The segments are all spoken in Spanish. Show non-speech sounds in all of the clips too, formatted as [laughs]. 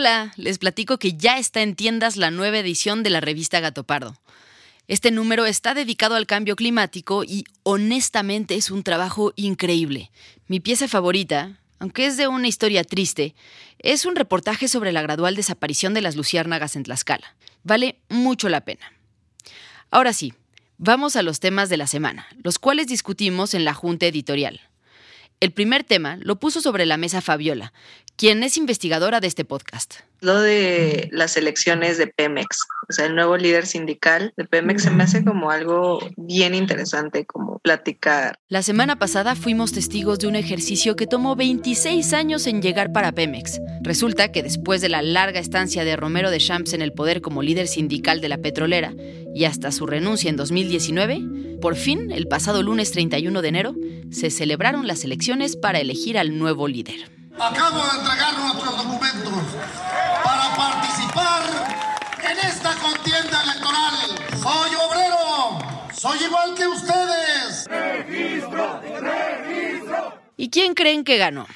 Hola, les platico que ya está en tiendas la nueva edición de la revista Gato Pardo. Este número está dedicado al cambio climático y honestamente es un trabajo increíble. Mi pieza favorita, aunque es de una historia triste, es un reportaje sobre la gradual desaparición de las luciérnagas en Tlaxcala. Vale mucho la pena. Ahora sí, vamos a los temas de la semana, los cuales discutimos en la Junta Editorial. El primer tema lo puso sobre la mesa Fabiola, quien es investigadora de este podcast. Lo de las elecciones de Pemex, o sea, el nuevo líder sindical de Pemex se me hace como algo bien interesante, como platicar. La semana pasada fuimos testigos de un ejercicio que tomó 26 años en llegar para Pemex. Resulta que después de la larga estancia de Romero de Champs en el poder como líder sindical de la petrolera y hasta su renuncia en 2019, por fin, el pasado lunes 31 de enero, se celebraron las elecciones para elegir al nuevo líder. Acabo de entregar nuestros documentos para participar en esta contienda electoral. Soy obrero, soy igual que ustedes. Registro, registro. ¿Y quién creen que ganó?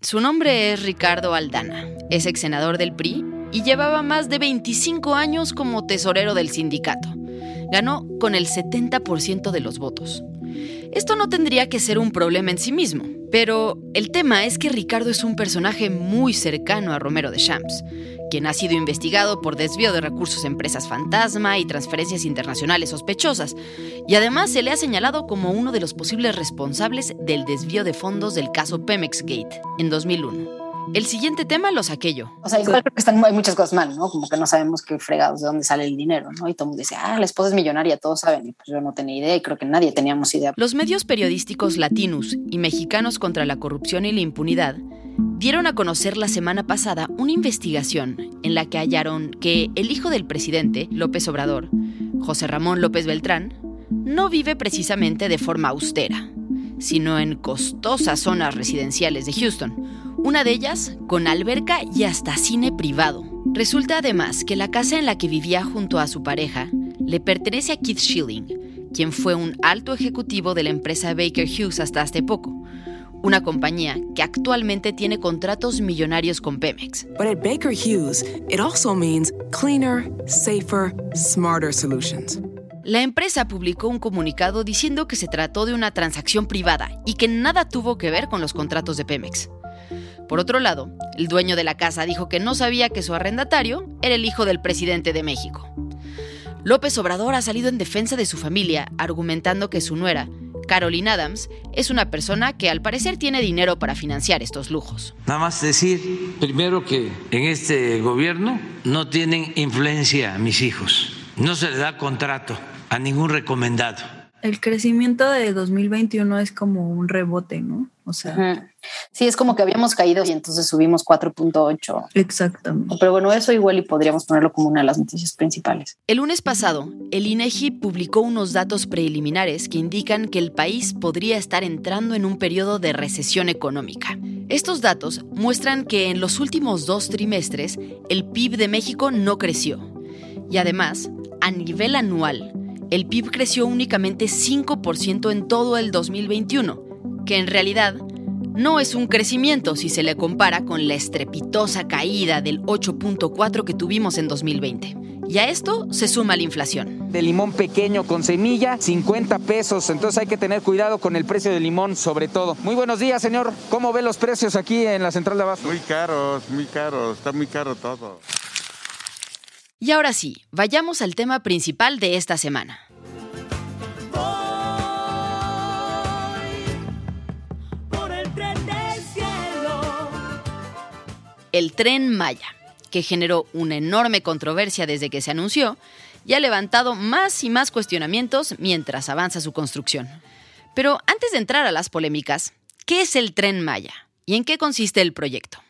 Su nombre es Ricardo Aldana, es ex senador del PRI y llevaba más de 25 años como tesorero del sindicato. Ganó con el 70% de los votos. Esto no tendría que ser un problema en sí mismo, pero el tema es que Ricardo es un personaje muy cercano a Romero de Champs, quien ha sido investigado por desvío de recursos a empresas fantasma y transferencias internacionales sospechosas, y además se le ha señalado como uno de los posibles responsables del desvío de fondos del caso Pemex Gate en 2001. El siguiente tema lo saqué yo. O sea, igual creo que están, hay muchas cosas mal, ¿no? Como que no sabemos qué fregados de dónde sale el dinero, ¿no? Y todo el mundo dice, ah, la esposa es millonaria, todos saben. Y pues yo no tenía idea y creo que nadie teníamos idea. Los medios periodísticos latinos y mexicanos contra la corrupción y la impunidad dieron a conocer la semana pasada una investigación en la que hallaron que el hijo del presidente, López Obrador, José Ramón López Beltrán, no vive precisamente de forma austera, sino en costosas zonas residenciales de Houston una de ellas con alberca y hasta cine privado. Resulta además que la casa en la que vivía junto a su pareja le pertenece a Keith Schilling, quien fue un alto ejecutivo de la empresa Baker Hughes hasta hace poco, una compañía que actualmente tiene contratos millonarios con Pemex. But at Baker Hughes, it also means cleaner, safer, smarter solutions. La empresa publicó un comunicado diciendo que se trató de una transacción privada y que nada tuvo que ver con los contratos de Pemex. Por otro lado, el dueño de la casa dijo que no sabía que su arrendatario era el hijo del presidente de México. López Obrador ha salido en defensa de su familia, argumentando que su nuera, Caroline Adams, es una persona que al parecer tiene dinero para financiar estos lujos. Nada más decir, primero que en este gobierno no tienen influencia mis hijos, no se le da contrato a ningún recomendado El crecimiento de 2021 es como un rebote, ¿no? O sea, sí, es como que habíamos caído y entonces subimos 4.8. Exactamente. Pero bueno, eso igual y podríamos ponerlo como una de las noticias principales. El lunes pasado, el INEGI publicó unos datos preliminares que indican que el país podría estar entrando en un periodo de recesión económica. Estos datos muestran que en los últimos dos trimestres el PIB de México no creció. Y además, a nivel anual, el PIB creció únicamente 5% en todo el 2021 que en realidad no es un crecimiento si se le compara con la estrepitosa caída del 8.4 que tuvimos en 2020. Y a esto se suma la inflación. De limón pequeño con semilla, 50 pesos. Entonces hay que tener cuidado con el precio del limón, sobre todo. Muy buenos días, señor. ¿Cómo ve los precios aquí en la central de abasto? Muy caros, muy caros. Está muy caro todo. Y ahora sí, vayamos al tema principal de esta semana. El tren Maya, que generó una enorme controversia desde que se anunció y ha levantado más y más cuestionamientos mientras avanza su construcción. Pero antes de entrar a las polémicas, ¿qué es el tren Maya y en qué consiste el proyecto?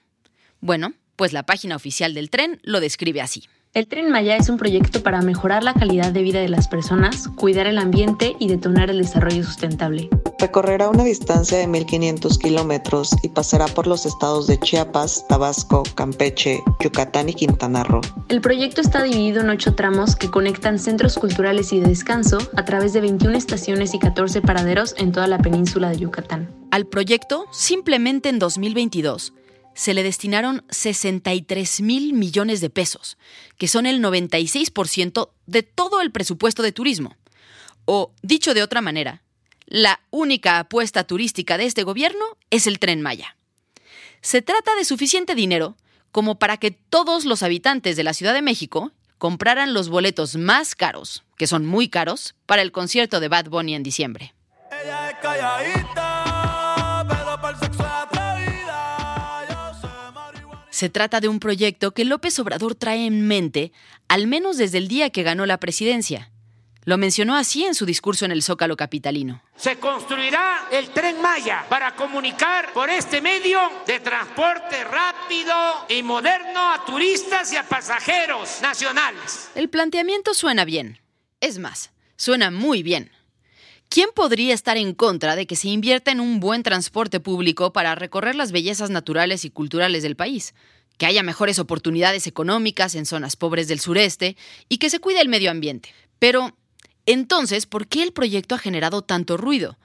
Bueno, pues la página oficial del tren lo describe así. El tren Maya es un proyecto para mejorar la calidad de vida de las personas, cuidar el ambiente y detonar el desarrollo sustentable. Recorrerá una distancia de 1.500 kilómetros y pasará por los estados de Chiapas, Tabasco, Campeche, Yucatán y Quintana Roo. El proyecto está dividido en ocho tramos que conectan centros culturales y de descanso a través de 21 estaciones y 14 paraderos en toda la península de Yucatán. Al proyecto, simplemente en 2022, se le destinaron 63 mil millones de pesos, que son el 96% de todo el presupuesto de turismo. O, dicho de otra manera, la única apuesta turística de este gobierno es el tren Maya. Se trata de suficiente dinero como para que todos los habitantes de la Ciudad de México compraran los boletos más caros, que son muy caros, para el concierto de Bad Bunny en diciembre. Se trata de un proyecto que López Obrador trae en mente al menos desde el día que ganó la presidencia. Lo mencionó así en su discurso en el Zócalo Capitalino. Se construirá el tren Maya para comunicar por este medio de transporte rápido y moderno a turistas y a pasajeros nacionales. El planteamiento suena bien. Es más, suena muy bien. ¿Quién podría estar en contra de que se invierta en un buen transporte público para recorrer las bellezas naturales y culturales del país? Que haya mejores oportunidades económicas en zonas pobres del sureste y que se cuide el medio ambiente. Pero, entonces, ¿por qué el proyecto ha generado tanto ruido?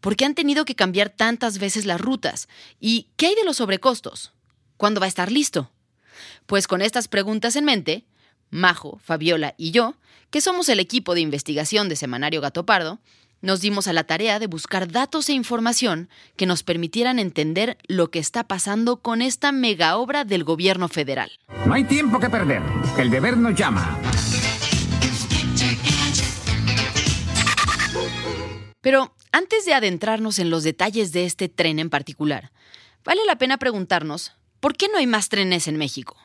¿Por qué han tenido que cambiar tantas veces las rutas? ¿Y qué hay de los sobrecostos? ¿Cuándo va a estar listo? Pues con estas preguntas en mente, Majo, Fabiola y yo, que somos el equipo de investigación de Semanario Gato Pardo, nos dimos a la tarea de buscar datos e información que nos permitieran entender lo que está pasando con esta mega obra del gobierno federal. No hay tiempo que perder, el deber nos llama. Pero antes de adentrarnos en los detalles de este tren en particular, vale la pena preguntarnos, ¿por qué no hay más trenes en México?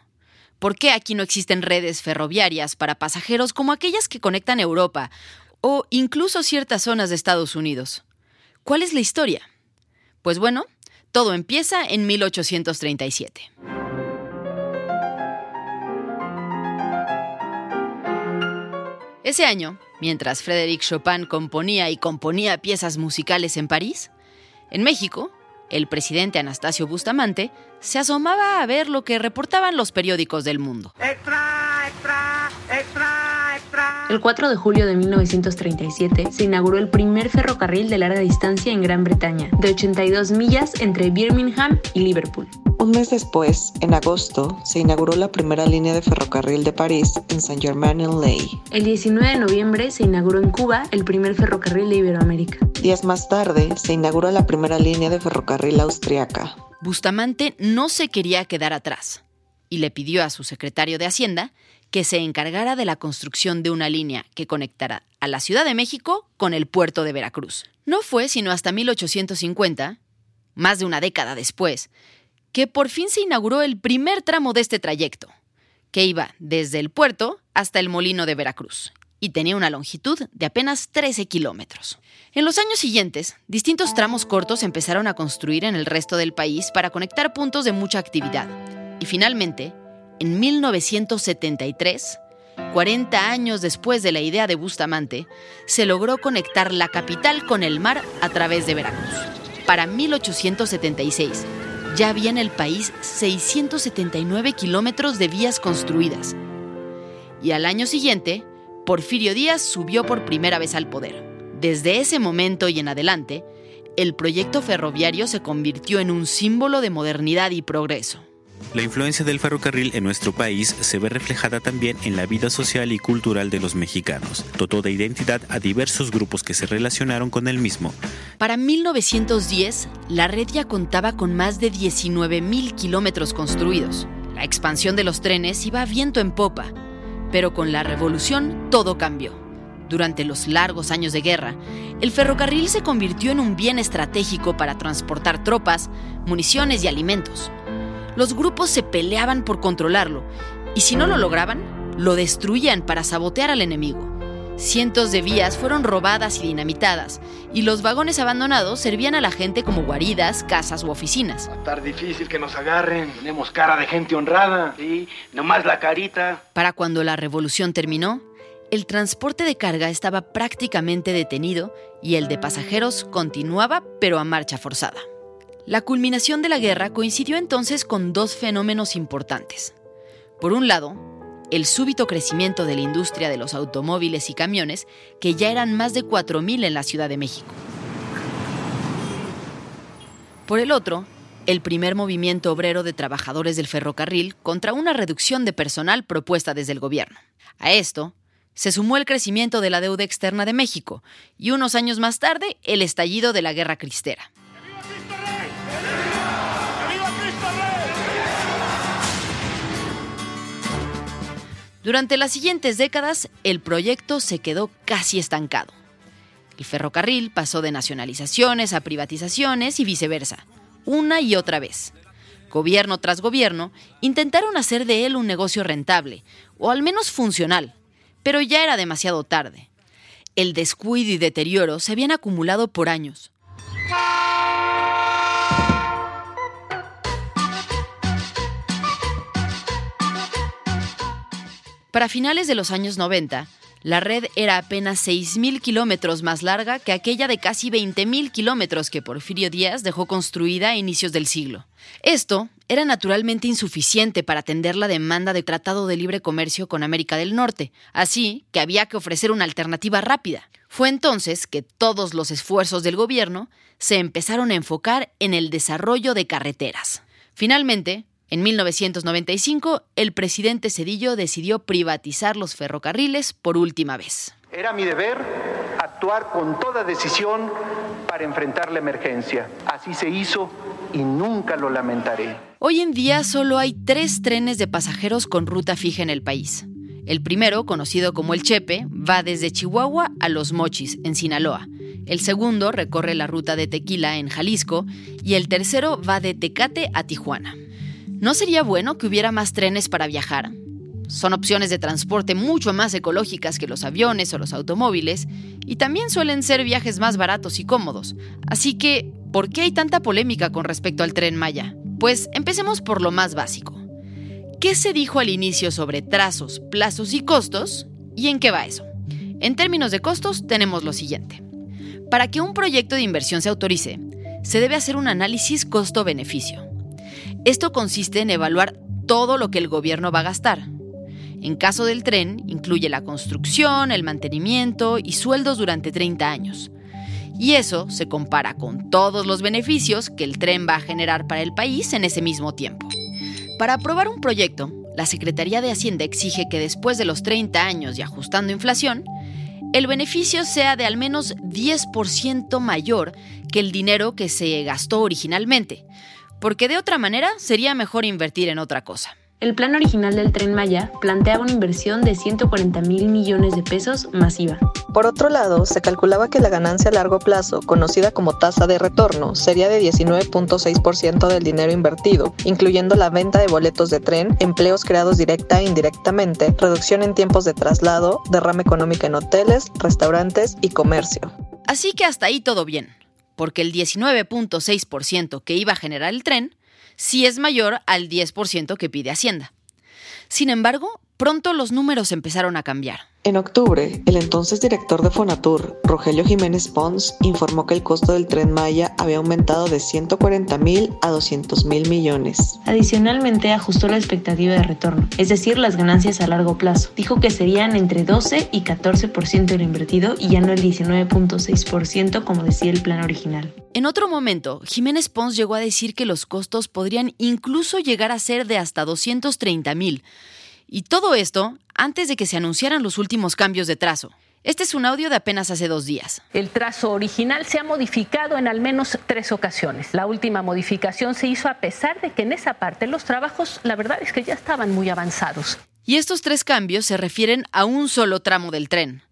¿Por qué aquí no existen redes ferroviarias para pasajeros como aquellas que conectan Europa o incluso ciertas zonas de Estados Unidos. ¿Cuál es la historia? Pues bueno, todo empieza en 1837. Ese año, mientras Frédéric Chopin componía y componía piezas musicales en París, en México, el presidente Anastasio Bustamante se asomaba a ver lo que reportaban los periódicos del mundo. El 4 de julio de 1937 se inauguró el primer ferrocarril de larga distancia en Gran Bretaña, de 82 millas entre Birmingham y Liverpool. Un mes después, en agosto, se inauguró la primera línea de ferrocarril de París en Saint-Germain-en-Laye. El 19 de noviembre se inauguró en Cuba el primer ferrocarril de Iberoamérica. Días más tarde, se inauguró la primera línea de ferrocarril austriaca. Bustamante no se quería quedar atrás y le pidió a su secretario de Hacienda que se encargara de la construcción de una línea que conectara a la Ciudad de México con el puerto de Veracruz. No fue sino hasta 1850, más de una década después, que por fin se inauguró el primer tramo de este trayecto, que iba desde el puerto hasta el molino de Veracruz. y tenía una longitud de apenas 13 kilómetros. En los años siguientes, distintos tramos cortos empezaron a construir en el resto del país para conectar puntos de mucha actividad. Y finalmente, en 1973, 40 años después de la idea de Bustamante, se logró conectar la capital con el mar a través de Veracruz. Para 1876, ya había en el país 679 kilómetros de vías construidas. Y al año siguiente, Porfirio Díaz subió por primera vez al poder. Desde ese momento y en adelante, el proyecto ferroviario se convirtió en un símbolo de modernidad y progreso. La influencia del ferrocarril en nuestro país se ve reflejada también en la vida social y cultural de los mexicanos. Dotó de identidad a diversos grupos que se relacionaron con el mismo. Para 1910, la red ya contaba con más de 19.000 kilómetros construidos. La expansión de los trenes iba viento en popa, pero con la revolución todo cambió. Durante los largos años de guerra, el ferrocarril se convirtió en un bien estratégico para transportar tropas, municiones y alimentos. Los grupos se peleaban por controlarlo, y si no lo lograban, lo destruían para sabotear al enemigo. Cientos de vías fueron robadas y dinamitadas, y los vagones abandonados servían a la gente como guaridas, casas u oficinas. Va a estar difícil que nos agarren. Tenemos cara de gente honrada. Sí, nomás la carita. Para cuando la revolución terminó, el transporte de carga estaba prácticamente detenido y el de pasajeros continuaba, pero a marcha forzada. La culminación de la guerra coincidió entonces con dos fenómenos importantes. Por un lado, el súbito crecimiento de la industria de los automóviles y camiones, que ya eran más de 4.000 en la Ciudad de México. Por el otro, el primer movimiento obrero de trabajadores del ferrocarril contra una reducción de personal propuesta desde el gobierno. A esto se sumó el crecimiento de la deuda externa de México y unos años más tarde el estallido de la Guerra Cristera. Durante las siguientes décadas, el proyecto se quedó casi estancado. El ferrocarril pasó de nacionalizaciones a privatizaciones y viceversa, una y otra vez. Gobierno tras gobierno intentaron hacer de él un negocio rentable, o al menos funcional, pero ya era demasiado tarde. El descuido y deterioro se habían acumulado por años. Para finales de los años 90, la red era apenas 6.000 kilómetros más larga que aquella de casi 20.000 kilómetros que Porfirio Díaz dejó construida a inicios del siglo. Esto era naturalmente insuficiente para atender la demanda de tratado de libre comercio con América del Norte, así que había que ofrecer una alternativa rápida. Fue entonces que todos los esfuerzos del gobierno se empezaron a enfocar en el desarrollo de carreteras. Finalmente, en 1995, el presidente Cedillo decidió privatizar los ferrocarriles por última vez. Era mi deber actuar con toda decisión para enfrentar la emergencia. Así se hizo y nunca lo lamentaré. Hoy en día solo hay tres trenes de pasajeros con ruta fija en el país. El primero, conocido como el Chepe, va desde Chihuahua a Los Mochis, en Sinaloa. El segundo recorre la ruta de Tequila, en Jalisco. Y el tercero va de Tecate a Tijuana. ¿No sería bueno que hubiera más trenes para viajar? Son opciones de transporte mucho más ecológicas que los aviones o los automóviles y también suelen ser viajes más baratos y cómodos. Así que, ¿por qué hay tanta polémica con respecto al tren Maya? Pues empecemos por lo más básico. ¿Qué se dijo al inicio sobre trazos, plazos y costos? ¿Y en qué va eso? En términos de costos tenemos lo siguiente. Para que un proyecto de inversión se autorice, se debe hacer un análisis costo-beneficio. Esto consiste en evaluar todo lo que el gobierno va a gastar. En caso del tren, incluye la construcción, el mantenimiento y sueldos durante 30 años. Y eso se compara con todos los beneficios que el tren va a generar para el país en ese mismo tiempo. Para aprobar un proyecto, la Secretaría de Hacienda exige que después de los 30 años y ajustando inflación, el beneficio sea de al menos 10% mayor que el dinero que se gastó originalmente, porque de otra manera sería mejor invertir en otra cosa. El plan original del tren Maya planteaba una inversión de 140 mil millones de pesos masiva. Por otro lado, se calculaba que la ganancia a largo plazo, conocida como tasa de retorno, sería de 19.6% del dinero invertido, incluyendo la venta de boletos de tren, empleos creados directa e indirectamente, reducción en tiempos de traslado, derrama económica en hoteles, restaurantes y comercio. Así que hasta ahí todo bien, porque el 19.6% que iba a generar el tren sí es mayor al 10% que pide Hacienda. Sin embargo, pronto los números empezaron a cambiar. En octubre, el entonces director de Fonatur, Rogelio Jiménez Pons, informó que el costo del tren Maya había aumentado de 140 mil a 200 mil millones. Adicionalmente, ajustó la expectativa de retorno, es decir, las ganancias a largo plazo. Dijo que serían entre 12 y 14% del invertido y ya no el 19.6% como decía el plan original. En otro momento, Jiménez Pons llegó a decir que los costos podrían incluso llegar a ser de hasta 230 mil. Y todo esto antes de que se anunciaran los últimos cambios de trazo. Este es un audio de apenas hace dos días. El trazo original se ha modificado en al menos tres ocasiones. La última modificación se hizo a pesar de que en esa parte los trabajos, la verdad es que ya estaban muy avanzados. Y estos tres cambios se refieren a un solo tramo del tren.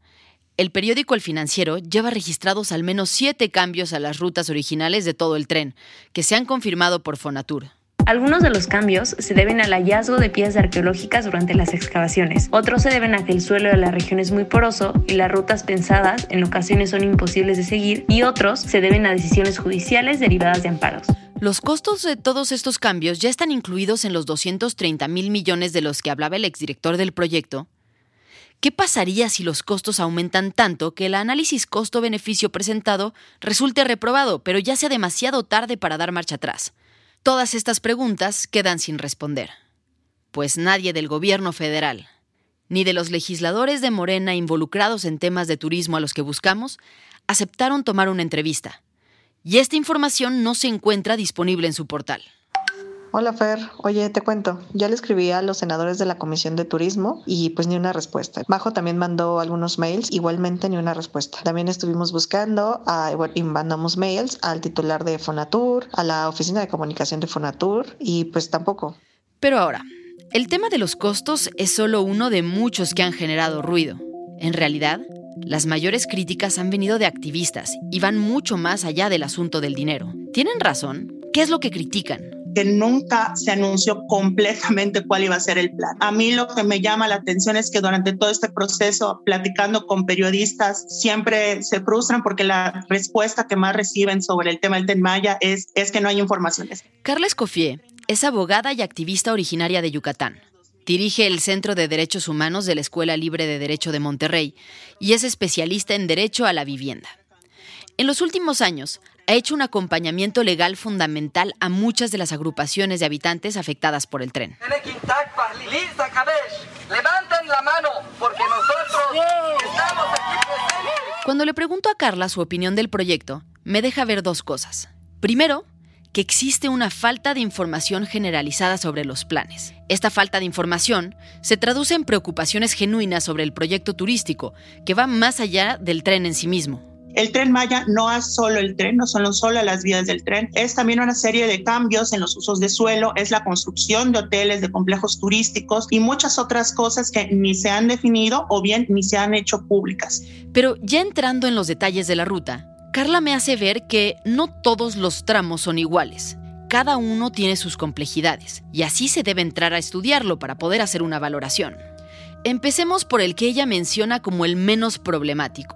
El periódico El Financiero lleva registrados al menos siete cambios a las rutas originales de todo el tren, que se han confirmado por Fonatur. Algunos de los cambios se deben al hallazgo de piezas arqueológicas durante las excavaciones. Otros se deben a que el suelo de la región es muy poroso y las rutas pensadas en ocasiones son imposibles de seguir. Y otros se deben a decisiones judiciales derivadas de amparos. Los costos de todos estos cambios ya están incluidos en los 230 mil millones de los que hablaba el exdirector del proyecto. ¿Qué pasaría si los costos aumentan tanto que el análisis costo-beneficio presentado resulte reprobado, pero ya sea demasiado tarde para dar marcha atrás? Todas estas preguntas quedan sin responder, pues nadie del gobierno federal, ni de los legisladores de Morena involucrados en temas de turismo a los que buscamos, aceptaron tomar una entrevista. Y esta información no se encuentra disponible en su portal. Hola Fer, oye, te cuento, ya le escribí a los senadores de la Comisión de Turismo y pues ni una respuesta. Majo también mandó algunos mails, igualmente ni una respuesta. También estuvimos buscando a, y mandamos mails al titular de Fonatur, a la oficina de comunicación de Fonatur y pues tampoco. Pero ahora, el tema de los costos es solo uno de muchos que han generado ruido. En realidad, las mayores críticas han venido de activistas y van mucho más allá del asunto del dinero. ¿Tienen razón? ¿Qué es lo que critican? Que nunca se anunció completamente cuál iba a ser el plan. A mí lo que me llama la atención es que durante todo este proceso, platicando con periodistas, siempre se frustran porque la respuesta que más reciben sobre el tema del Tren Maya es, es que no hay informaciones. Carla Escoffier es abogada y activista originaria de Yucatán. Dirige el Centro de Derechos Humanos de la Escuela Libre de Derecho de Monterrey y es especialista en derecho a la vivienda. En los últimos años, ha hecho un acompañamiento legal fundamental a muchas de las agrupaciones de habitantes afectadas por el tren. Cuando le pregunto a Carla su opinión del proyecto, me deja ver dos cosas. Primero, que existe una falta de información generalizada sobre los planes. Esta falta de información se traduce en preocupaciones genuinas sobre el proyecto turístico, que va más allá del tren en sí mismo. El tren Maya no es solo el tren, no son solo las vías del tren, es también una serie de cambios en los usos de suelo, es la construcción de hoteles, de complejos turísticos y muchas otras cosas que ni se han definido o bien ni se han hecho públicas. Pero ya entrando en los detalles de la ruta, Carla me hace ver que no todos los tramos son iguales. Cada uno tiene sus complejidades y así se debe entrar a estudiarlo para poder hacer una valoración. Empecemos por el que ella menciona como el menos problemático,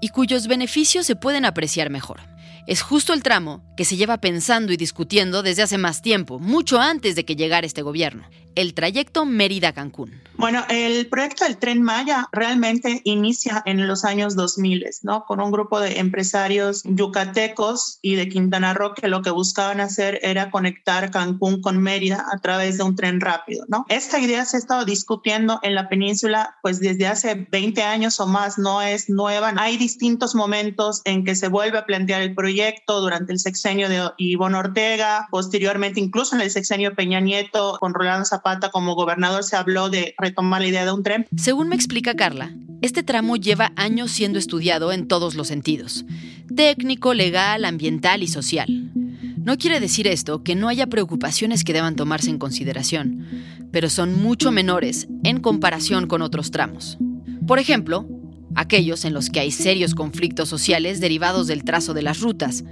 y cuyos beneficios se pueden apreciar mejor. Es justo el tramo que se lleva pensando y discutiendo desde hace más tiempo, mucho antes de que llegara este gobierno el trayecto Mérida-Cancún. Bueno, el proyecto del Tren Maya realmente inicia en los años 2000, ¿no? Con un grupo de empresarios yucatecos y de Quintana Roo que lo que buscaban hacer era conectar Cancún con Mérida a través de un tren rápido, ¿no? Esta idea se ha estado discutiendo en la península pues desde hace 20 años o más, no es nueva. Hay distintos momentos en que se vuelve a plantear el proyecto durante el sexenio de Ivonne Ortega, posteriormente incluso en el sexenio Peña Nieto con Rolando Zapata como gobernador se habló de retomar la idea de un tren. Según me explica Carla, este tramo lleva años siendo estudiado en todos los sentidos, técnico, legal, ambiental y social. No quiere decir esto que no haya preocupaciones que deban tomarse en consideración, pero son mucho menores en comparación con otros tramos. Por ejemplo, aquellos en los que hay serios conflictos sociales derivados del trazo de las rutas.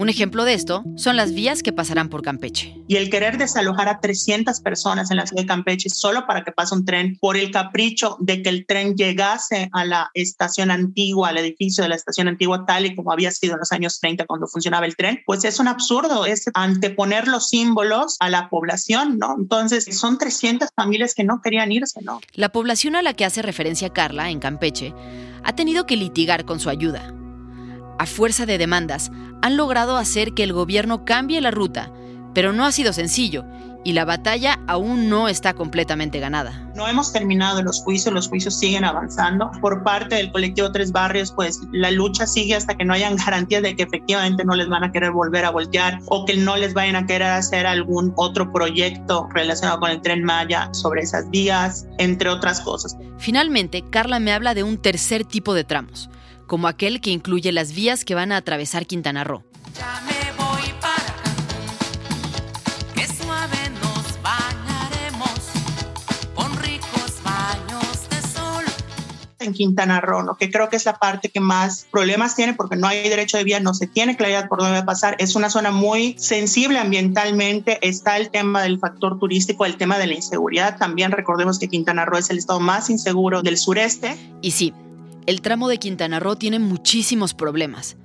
Un ejemplo de esto son las vías que pasarán por Campeche. Y el querer desalojar a 300 personas en la ciudad de Campeche solo para que pase un tren por el capricho de que el tren llegase a la estación antigua, al edificio de la estación antigua tal y como había sido en los años 30 cuando funcionaba el tren, pues es un absurdo, es anteponer los símbolos a la población, ¿no? Entonces son 300 familias que no querían irse, ¿no? La población a la que hace referencia Carla en Campeche ha tenido que litigar con su ayuda a fuerza de demandas, han logrado hacer que el gobierno cambie la ruta, pero no ha sido sencillo y la batalla aún no está completamente ganada. No hemos terminado los juicios, los juicios siguen avanzando. Por parte del colectivo Tres Barrios, pues la lucha sigue hasta que no hayan garantías de que efectivamente no les van a querer volver a voltear o que no les vayan a querer hacer algún otro proyecto relacionado con el tren Maya sobre esas vías, entre otras cosas. Finalmente, Carla me habla de un tercer tipo de tramos como aquel que incluye las vías que van a atravesar Quintana Roo. en Quintana Roo, que creo que es la parte que más problemas tiene porque no hay derecho de vía, no se tiene claridad por dónde va a pasar. Es una zona muy sensible ambientalmente. Está el tema del factor turístico, el tema de la inseguridad. También recordemos que Quintana Roo es el estado más inseguro del sureste. Y sí, el tramo de Quintana Roo tiene muchísimos problemas.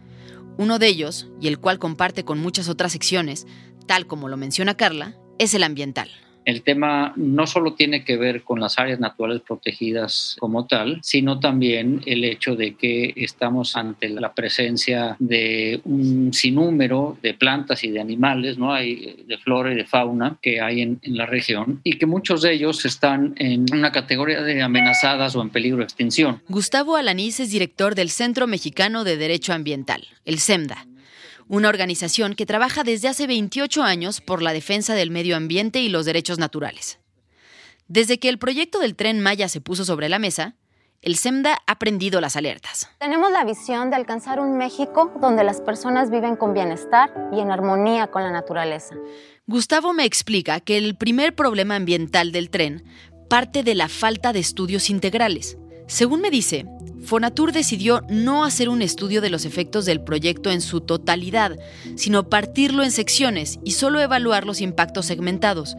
Uno de ellos, y el cual comparte con muchas otras secciones, tal como lo menciona Carla, es el ambiental. El tema no solo tiene que ver con las áreas naturales protegidas como tal, sino también el hecho de que estamos ante la presencia de un sinnúmero de plantas y de animales, ¿no? Hay de flora y de fauna que hay en, en la región y que muchos de ellos están en una categoría de amenazadas o en peligro de extinción. Gustavo Alanís es director del Centro Mexicano de Derecho Ambiental, el CEMDA una organización que trabaja desde hace 28 años por la defensa del medio ambiente y los derechos naturales. Desde que el proyecto del tren Maya se puso sobre la mesa, el SEMDA ha prendido las alertas. Tenemos la visión de alcanzar un México donde las personas viven con bienestar y en armonía con la naturaleza. Gustavo me explica que el primer problema ambiental del tren parte de la falta de estudios integrales. Según me dice, Fonatur decidió no hacer un estudio de los efectos del proyecto en su totalidad, sino partirlo en secciones y solo evaluar los impactos segmentados,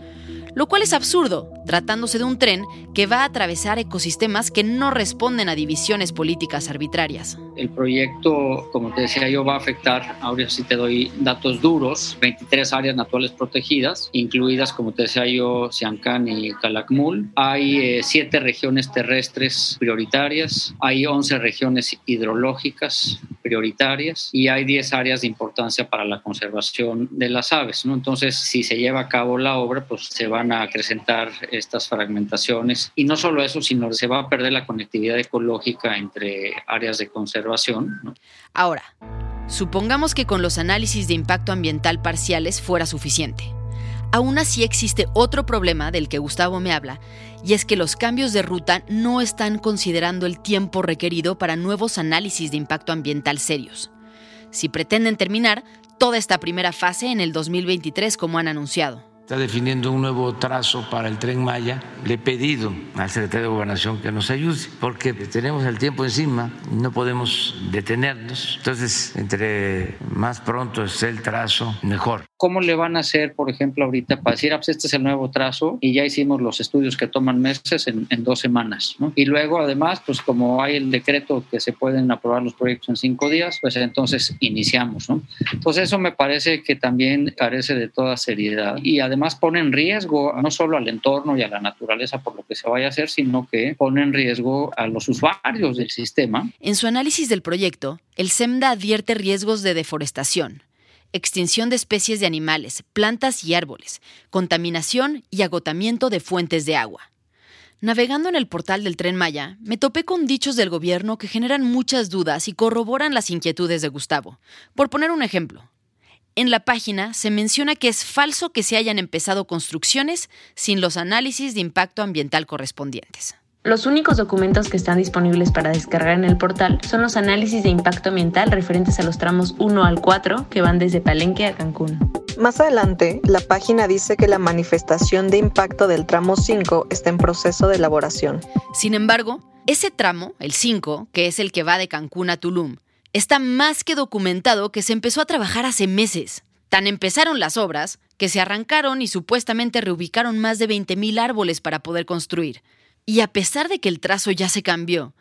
lo cual es absurdo, tratándose de un tren que va a atravesar ecosistemas que no responden a divisiones políticas arbitrarias. El proyecto, como te decía yo, va a afectar, ahora sí te doy datos duros, 23 áreas naturales protegidas, incluidas, como te decía yo, Siancán y Calakmul. Hay 7 eh, regiones terrestres prioritarias, hay 11 regiones hidrológicas prioritarias y hay 10 áreas de importancia para la conservación de las aves. ¿no? Entonces, si se lleva a cabo la obra, pues se van a acrecentar estas fragmentaciones. Y no solo eso, sino se va a perder la conectividad ecológica entre áreas de conservación. Ahora, supongamos que con los análisis de impacto ambiental parciales fuera suficiente. Aún así existe otro problema del que Gustavo me habla, y es que los cambios de ruta no están considerando el tiempo requerido para nuevos análisis de impacto ambiental serios. Si pretenden terminar toda esta primera fase en el 2023 como han anunciado está definiendo un nuevo trazo para el tren Maya. Le he pedido al secretario de Gobernación que nos ayude porque tenemos el tiempo encima y no podemos detenernos. Entonces, entre más pronto esté el trazo, mejor. ¿Cómo le van a hacer, por ejemplo, ahorita para decir, ah, pues este es el nuevo trazo y ya hicimos los estudios que toman meses en, dos semanas? ¿no? Y luego, además, pues como hay el decreto que se pueden aprobar los proyectos en cinco días, pues entonces iniciamos. ¿no? Entonces, eso me parece que también carece de toda seriedad y además pone en riesgo no solo al entorno y a la naturaleza por lo que se vaya a hacer, sino que pone en riesgo a los usuarios del sistema. En su análisis del proyecto, el SEMDA advierte riesgos de deforestación, extinción de especies de animales, plantas y árboles, contaminación y agotamiento de fuentes de agua. Navegando en el portal del tren Maya, me topé con dichos del gobierno que generan muchas dudas y corroboran las inquietudes de Gustavo. Por poner un ejemplo, en la página se menciona que es falso que se hayan empezado construcciones sin los análisis de impacto ambiental correspondientes. Los únicos documentos que están disponibles para descargar en el portal son los análisis de impacto ambiental referentes a los tramos 1 al 4 que van desde Palenque a Cancún. Más adelante, la página dice que la manifestación de impacto del tramo 5 está en proceso de elaboración. Sin embargo, Ese tramo, el 5, que es el que va de Cancún a Tulum, está más que documentado que se empezó a trabajar hace meses. Tan empezaron las obras que se arrancaron y supuestamente reubicaron más de 20.000 árboles para poder construir. Y a pesar de que el trazo ya se cambió,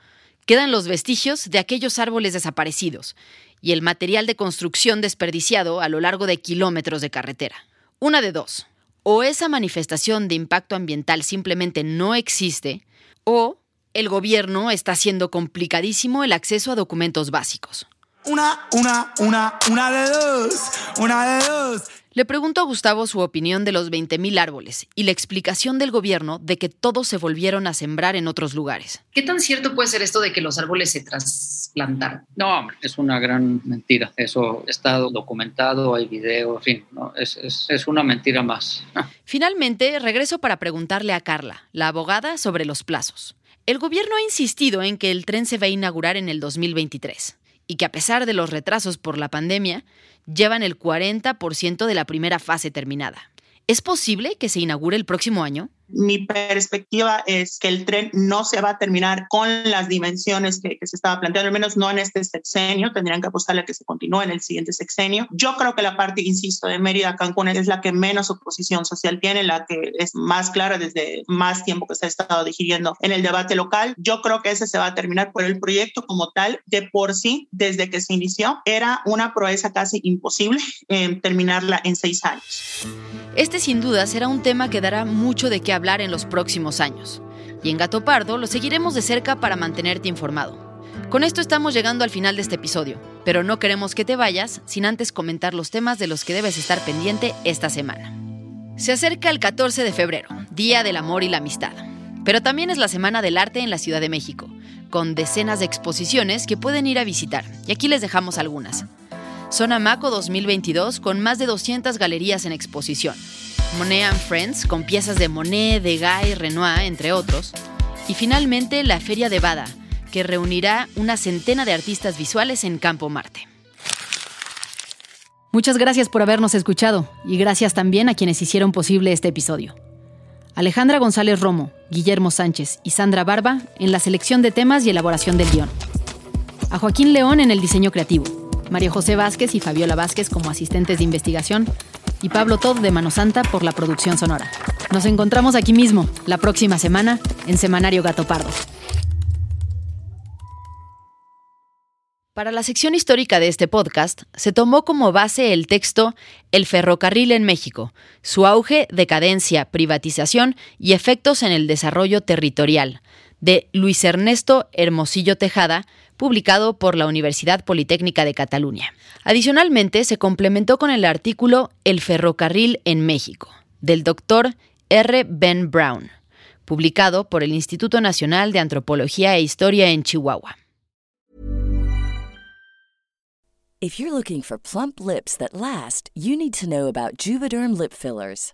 quedan los vestigios de aquellos árboles desaparecidos y el material de construcción desperdiciado a lo largo de kilómetros de carretera. Una de dos. O esa manifestación de impacto ambiental simplemente no existe, o el gobierno está haciendo complicadísimo el acceso a documentos básicos. Una, una, una, una de dos, una de dos. Le pregunto a Gustavo su opinión de los 20.000 árboles y la explicación del gobierno de que todos se volvieron a sembrar en otros lugares. ¿Qué tan cierto puede ser esto de que los árboles se trasplantaron? No, es una gran mentira. Eso está documentado, hay video, en fin, ¿no? es, es, es una mentira más. [laughs] Finalmente, regreso para preguntarle a Carla, la abogada, sobre los plazos. El gobierno ha insistido en que el tren se va a inaugurar en el 2023 y que a pesar de los retrasos por la pandemia, llevan el 40% de la primera fase terminada. ¿Es posible que se inaugure el próximo año? Mi perspectiva es que el tren no se va a terminar con las dimensiones que, se estaba planteando, al menos no en este sexenio, tendrían que apostarle a que se continúe en el siguiente sexenio. Yo creo que la parte, insisto, de Mérida Cancún es la que menos oposición social tiene, la que es más clara desde más tiempo que se ha estado digiriendo en el debate local. Yo creo que ese se va a terminar, pero el proyecto como tal, de por sí, desde que se inició, era una proeza casi imposible eh, terminarla en seis años. Este sin duda será un tema que dará mucho de qué hablar en los próximos años. Y en Gato Pardo lo seguiremos de cerca para mantenerte informado. Con esto estamos llegando al final de este episodio, pero no queremos que te vayas sin antes comentar los temas de los que debes estar pendiente esta semana. Se acerca el 14 de febrero, Día del Amor y la Amistad, pero también es la Semana del Arte en la Ciudad de México, con decenas de exposiciones que pueden ir a visitar, y aquí les dejamos algunas. Zona Maco 2022 con más de 200 galerías en exposición, Monet and Friends, con piezas de Monet, Degas Renoir, entre otros. Y finalmente la Feria de Bada, que reunirá una centena de artistas visuales en Campo Marte. Muchas gracias por habernos escuchado y gracias también a quienes hicieron posible este episodio. Alejandra González Romo, Guillermo Sánchez y Sandra Barba en la selección de temas y elaboración del guion. A Joaquín León en el diseño creativo. María José Vázquez y Fabiola Vázquez como asistentes de investigación y Pablo Todd de Mano Santa por la producción sonora. Nos encontramos aquí mismo, la próxima semana, en Semanario Gato Pardo. Para la sección histórica de este podcast, se tomó como base el texto El ferrocarril en México, su auge, decadencia, privatización y efectos en el desarrollo territorial, de Luis Ernesto Hermosillo Tejada, publicado por la Universidad Politécnica de Cataluña. Adicionalmente, se complementó con el artículo El ferrocarril en México, del doctor R. Ben Brown, publicado por el Instituto Nacional de Antropología e Historia en Chihuahua. If you're looking for plump lips that last, you need to know about Juvederm lip fillers.